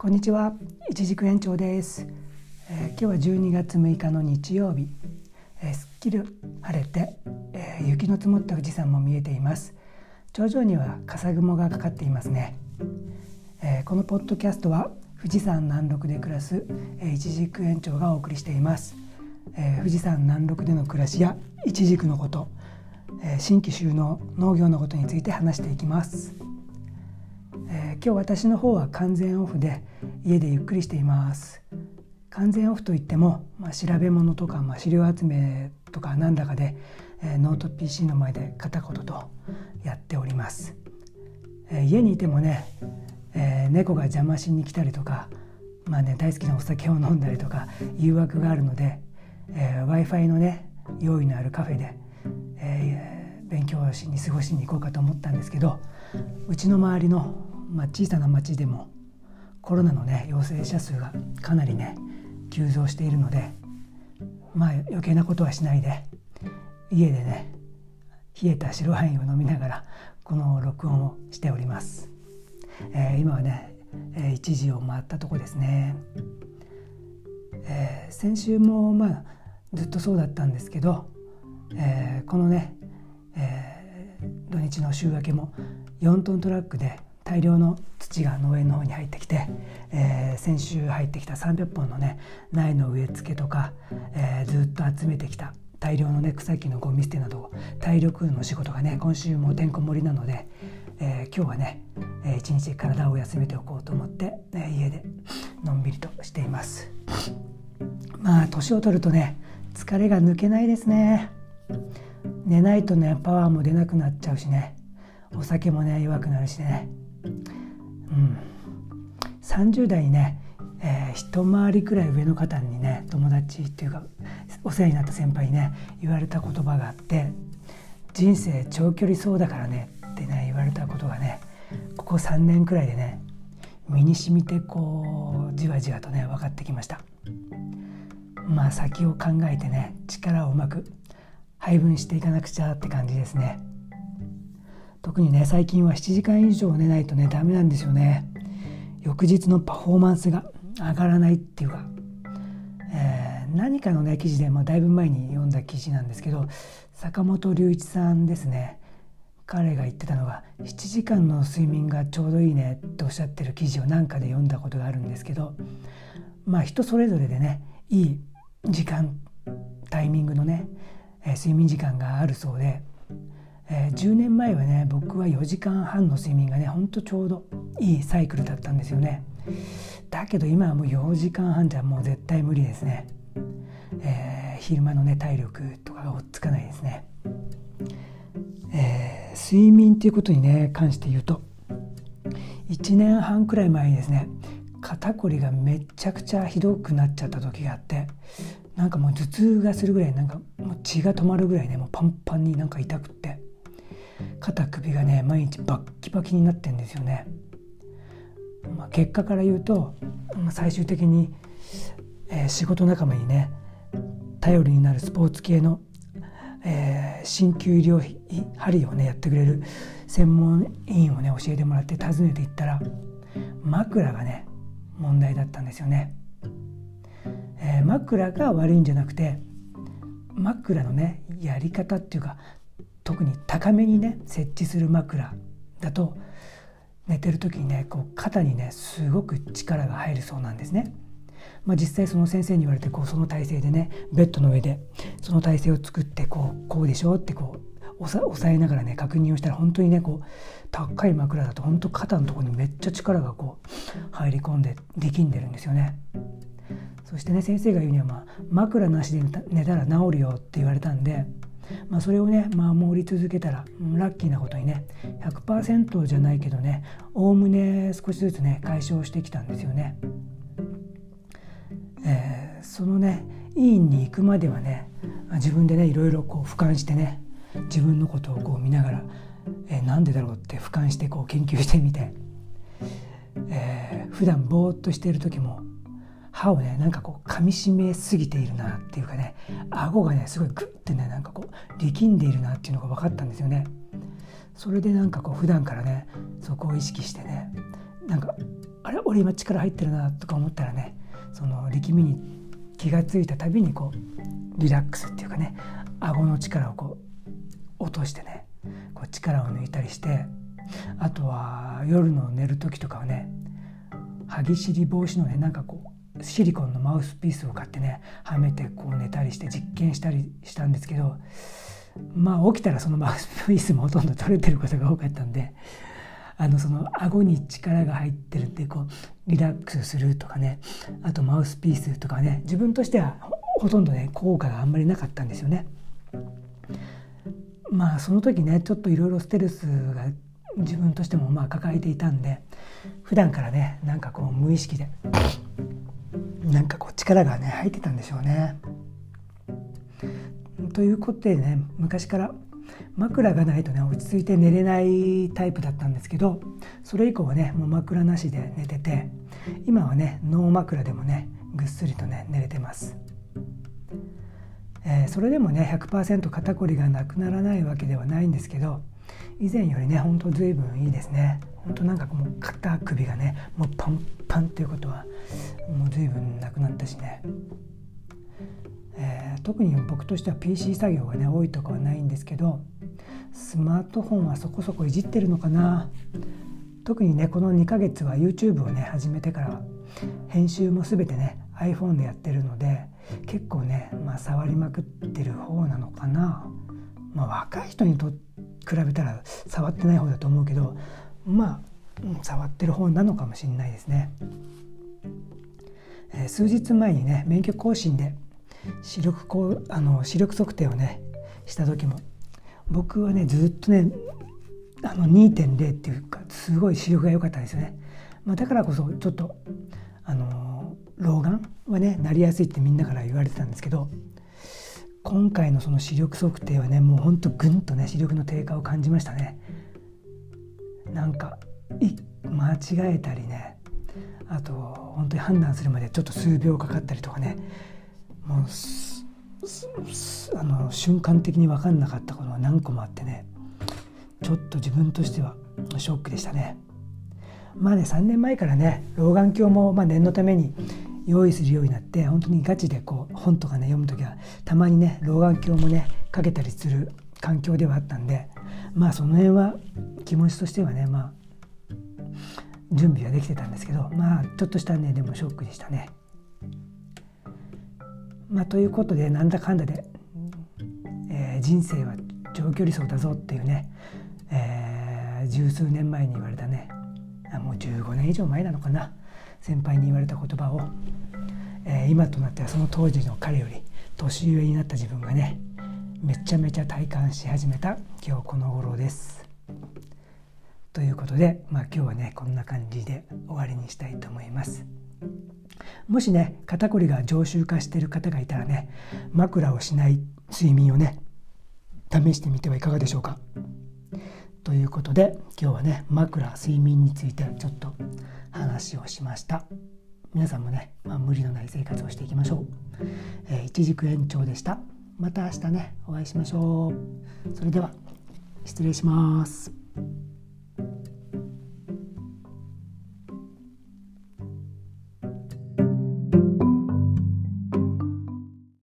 こんにちは、一軸園長です、えー、今日は12月6日の日曜日、えー、すっきり晴れて、えー、雪の積もった富士山も見えています。頂上には笠雲がかかっていますね、えこのポッドキャストは富士山南麓で暮らす、え一軸園長がお送りしています、え富士山南麓での暮らしや一軸のこと、え新規収納農業のことについて話していきます、今日私の方は完全オフで家でゆっくりしています。完全オフといっても、まあ、調べ物とか、まあ、資料集めとかなんだかで、えー、ノート PC の前で片言とやっております、えー、家にいてもね、えー、猫が邪魔しに来たりとかまあね大好きなお酒を飲んだりとか誘惑があるので、えー、w i f i のね用意のあるカフェで、えー、勉強しに過ごしに行こうかと思ったんですけどうちの周りのまあ、小さな町でもコロナのね陽性者数がかなりね急増しているのでまあ余計なことはしないで家でね冷えた白ワインを飲みながらこの録音をしております、えー、今はね、えー、1時を回ったとこですね、えー、先週もまあずっとそうだったんですけど、えー、このね、えー、土日の週明けも4トントラックで大量の土が農園の方に入ってきて、えー、先週入ってきた300本のね苗の植え付けとか、えー、ずっと集めてきた大量のね草木のゴミ捨てなど体力の仕事がね今週もてんこ盛りなので、えー、今日はね、えー、一日体を休めておこうと思って、えー、家でのんびりとしています。まあ年を取るとね疲れが抜けないですね。寝ないとねパワーも出なくなっちゃうしね。お酒もね弱くなるしね。うん、30代にね、えー、一回りくらい上の方にね友達っていうかお世話になった先輩にね言われた言葉があって「人生長距離走だからね」ってね言われたことがねここ3年くらいでね身に染みてこうじわじわとね分かってきました。まあ先を考えてね力をうまく配分していかなくちゃって感じですね。特にね最近は7時間以上寝ないとねダメなんですよね。翌日のパフォーマンスが上がらないっていうか、えー、何かのね記事で、まあ、だいぶ前に読んだ記事なんですけど坂本龍一さんですね。彼が言ってたのが7時間の睡眠がちょうどいいねっておっしゃってる記事を何かで読んだことがあるんですけどまあ人それぞれでねいい時間タイミングのね、えー、睡眠時間があるそうでえー、10年前はね僕は4時間半の睡眠がねほんとちょうどいいサイクルだったんですよね。だけど今はもう4時間半じゃもう絶対無理ですね、えー、昼間のね体力とかが追っつかないですね、えー、睡眠っていうことにね関して言うと1年半くらい前にですね肩こりがめちゃくちゃひどくなっちゃった時があってなんかもう頭痛がするぐらいなんかもう血が止まるぐらいねもうパンパンになんか痛くって。肩首がね毎日バッキバキになってんですよね。まあ、結果から言うと、まあ、最終的に、えー、仕事仲間にね頼りになるスポーツ系の、えー、鍼灸医療針をねやってくれる専門医院をね教えてもらって訪ねていったら枕がね問題だったんですよね。えー、枕が悪いんじゃなくて枕のねやり方っていうか特に高めにね設置する枕だと寝てる時にねこう肩にねすごく力が入るそうなんですね。まあ、実際その先生に言われてこうその体勢でねベッドの上でその体勢を作ってこうこうでしょってこう押さえながらね確認をしたら本当にねこう高い枕だと本当肩のとこにめっちゃ力がこう入り込んで力んでるんですよね。そしてね先生が言うには、まあ、枕なしで寝たら治るよって言われたんでまあ、それをね守り続けたらラッキーなことにね100%じゃないけどねおおむね少しずつね解消してきたんですよね。えー、そのね医院に行くまではね自分でねいろいろこう俯瞰してね自分のことをこう見ながら、えー、なんでだろうって俯瞰してこう研究してみて、えー、普段ぼーっとしている時も歯をねなんかこう噛みしめすぎているなっていうかね顎がねすごいグッてねなんかこう力んでいるなっていうのが分かったんですよね。それでなんかこう普段からねそこを意識してねなんかあれ？俺今力入ってるなとか思ったらねその力みに気が付いたたびにこうリラックスっていうかね顎の力をこう落としてねこう力を抜いたりしてあとは夜の寝る時とかはね歯ぎしり防止のねなんかこうシリコンのマウスピースを買ってねはめてこう寝たりして実験したりしたんですけどまあ起きたらそのマウスピースもほとんど取れてることが多かったんであのその顎に力が入ってるってこうリラックスするとかねあとマウスピースとかね自分としてはほとんどね効果があんまりなかったんですよね。まあその時ねちょっといろいろステルスが自分としてもまあ抱えていたんで普段からねなんかこう無意識でなんかこう力がね入ってたんでしょうね。ということでね昔から枕がないとね落ち着いて寝れないタイプだったんですけどそれ以降はねもう枕なしで寝てて今はねノー枕でもねぐっすりとね寝れてます。えー、それでもね100%肩こりがなくならないわけではないんですけど以前よりねほんと随分いいですね。ほんとなんかもう肩首がねもうパンパンっていうことはもう随分なくなったしね、えー、特に僕としては PC 作業がね多いとかはないんですけどスマートフォンはそこそこいじってるのかな。特にねこの2ヶ月は YouTube をね始めてから編集も全てね iPhone でやってるので結構ね、まあ、触りまくってる方なのかな、まあ、若い人にとっ比べたら触ってない方だと思うけどまあ触ってる方なのかもしれないですね、えー、数日前にね免許更新で視力こうあの視力測定をねした時も僕はねずっとねあの2.0っていうかすごい視力が良かったですよね、まあ、だからこそちょっとあの老眼はねなりやすいってみんなから言われてたんですけど今回のその視力測定はねもうほんとぐんとね視力の低下を感じましたねなんか間違えたりねあと本当に判断するまでちょっと数秒かかったりとかねもうあの瞬間的に分かんなかったことが何個もあってねちょっと自分としてはショックでしたね。まあね3年前からね老眼鏡もま念のために用意するようになって本当にガチでこう本とかね読む時はたまにね老眼鏡もねかけたりする環境ではあったんでまあその辺は気持ちとしてはねまあ準備はできてたんですけどまあちょっとしたねでもショックでしたね。まあ、ということでなんだかんだで、えー、人生は長距離走だぞっていうね、えー、十数年前に言われたね15年以上前なのかな先輩に言われた言葉を、えー、今となってはその当時の彼より年上になった自分がねめちゃめちゃ体感し始めた今日この頃です。ということで、まあ、今日はねこんな感じで終わりにしたいと思います。もしね肩こりが常習化している方がいたらね枕をしない睡眠をね試してみてはいかがでしょうか。ということで今日はね枕睡眠についてちょっと話をしました。皆さんもね、まあ、無理のない生活をしていきましょう、えー、一軸延長でした。また明日ねお会いしましょう。それでは失礼します。